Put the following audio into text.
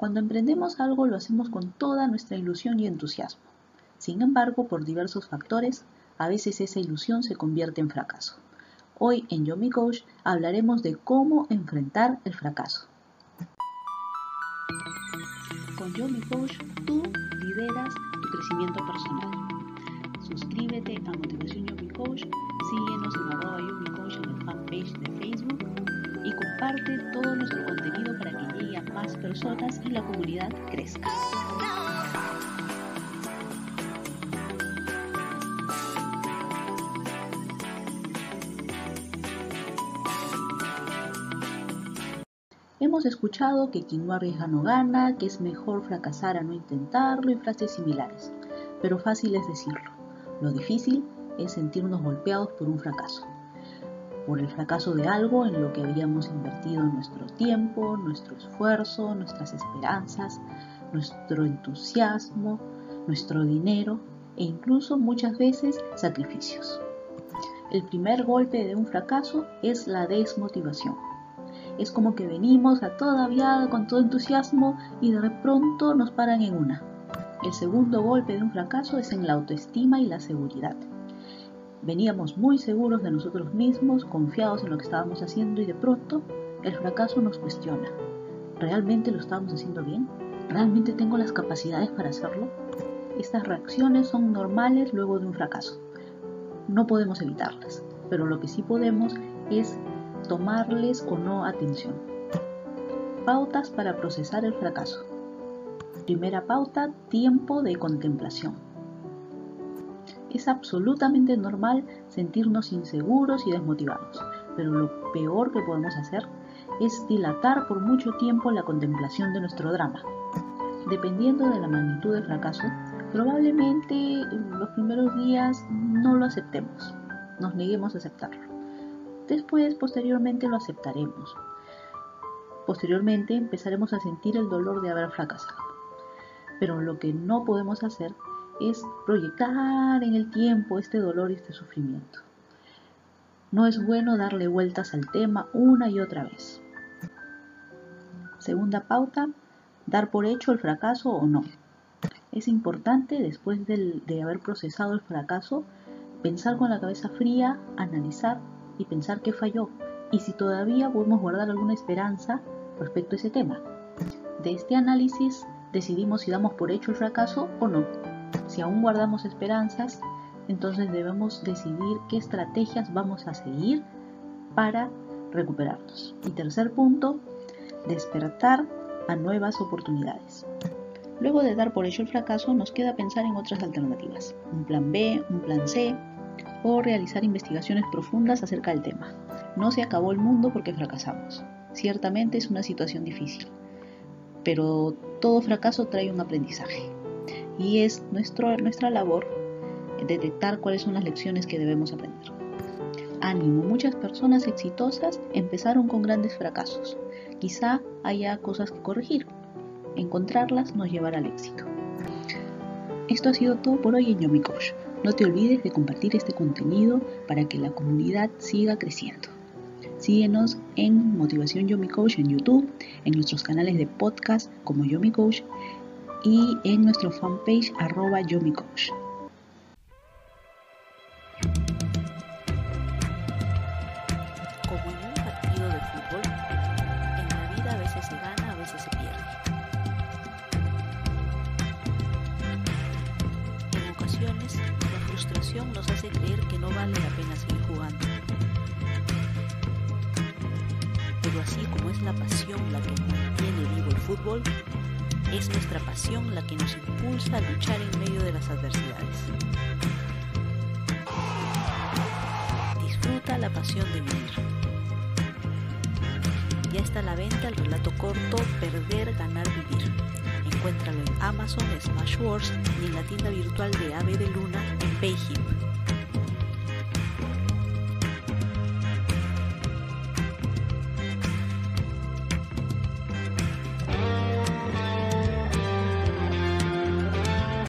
Cuando emprendemos algo lo hacemos con toda nuestra ilusión y entusiasmo. Sin embargo, por diversos factores, a veces esa ilusión se convierte en fracaso. Hoy en Yomi Coach hablaremos de cómo enfrentar el fracaso. Con Yomi Coach tú lideras tu crecimiento personal. Suscríbete a Motivación Yomi Coach, síguenos en arroba Yomi Coach en el fanpage de Facebook y comparte todo nuestro más personas y la comunidad crezca. Hemos escuchado que quien no arriesga no gana, que es mejor fracasar a no intentarlo y frases similares, pero fácil es decirlo. Lo difícil es sentirnos golpeados por un fracaso, por el fracaso de algo en lo que habíamos invertido nuestro tiempo, nuestro esfuerzo, nuestras esperanzas, nuestro entusiasmo, nuestro dinero e incluso muchas veces sacrificios. El primer golpe de un fracaso es la desmotivación es como que venimos a toda viada con todo entusiasmo y de pronto nos paran en una. El segundo golpe de un fracaso es en la autoestima y la seguridad. Veníamos muy seguros de nosotros mismos, confiados en lo que estábamos haciendo y de pronto el fracaso nos cuestiona. ¿Realmente lo estábamos haciendo bien? ¿Realmente tengo las capacidades para hacerlo? Estas reacciones son normales luego de un fracaso. No podemos evitarlas, pero lo que sí podemos es tomarles o no atención. Pautas para procesar el fracaso. Primera pauta, tiempo de contemplación. Es absolutamente normal sentirnos inseguros y desmotivados, pero lo peor que podemos hacer es dilatar por mucho tiempo la contemplación de nuestro drama. Dependiendo de la magnitud del fracaso, probablemente los primeros días no lo aceptemos, nos neguemos a aceptarlo. Después, posteriormente, lo aceptaremos. Posteriormente empezaremos a sentir el dolor de haber fracasado. Pero lo que no podemos hacer es proyectar en el tiempo este dolor y este sufrimiento. No es bueno darle vueltas al tema una y otra vez. Segunda pauta, dar por hecho el fracaso o no. Es importante, después de haber procesado el fracaso, pensar con la cabeza fría, analizar y pensar qué falló y si todavía podemos guardar alguna esperanza respecto a ese tema. De este análisis decidimos si damos por hecho el fracaso o no. Si aún guardamos esperanzas, entonces debemos decidir qué estrategias vamos a seguir para recuperarnos. Y tercer punto, despertar a nuevas oportunidades. Luego de dar por hecho el fracaso, nos queda pensar en otras alternativas. Un plan B, un plan C, o realizar investigaciones profundas acerca del tema. No se acabó el mundo porque fracasamos. Ciertamente es una situación difícil, pero todo fracaso trae un aprendizaje y es nuestro, nuestra labor detectar cuáles son las lecciones que debemos aprender. Ánimo, muchas personas exitosas empezaron con grandes fracasos. Quizá haya cosas que corregir. Encontrarlas nos llevará al éxito. Esto ha sido todo por hoy en Yomi Coach. No te olvides de compartir este contenido para que la comunidad siga creciendo. Síguenos en Motivación Yomi en YouTube, en nuestros canales de podcast como Yomi Coach y en nuestro fanpage arroba Yomi Coach. Como en un partido de fútbol, en la vida a veces se gana, a veces se pierde. En ocasiones, la frustración nos hace creer que no vale la pena seguir jugando. Pero así como es la pasión la que mantiene vivo el fútbol, es nuestra pasión la que nos impulsa a luchar en medio de las adversidades. Disfruta la pasión de vivir. Ya está a la venta el relato corto Perder, Ganar, Vivir. Encuéntralo en Amazon, Smashwords y en la tienda virtual de Ave de Luna en Payhip.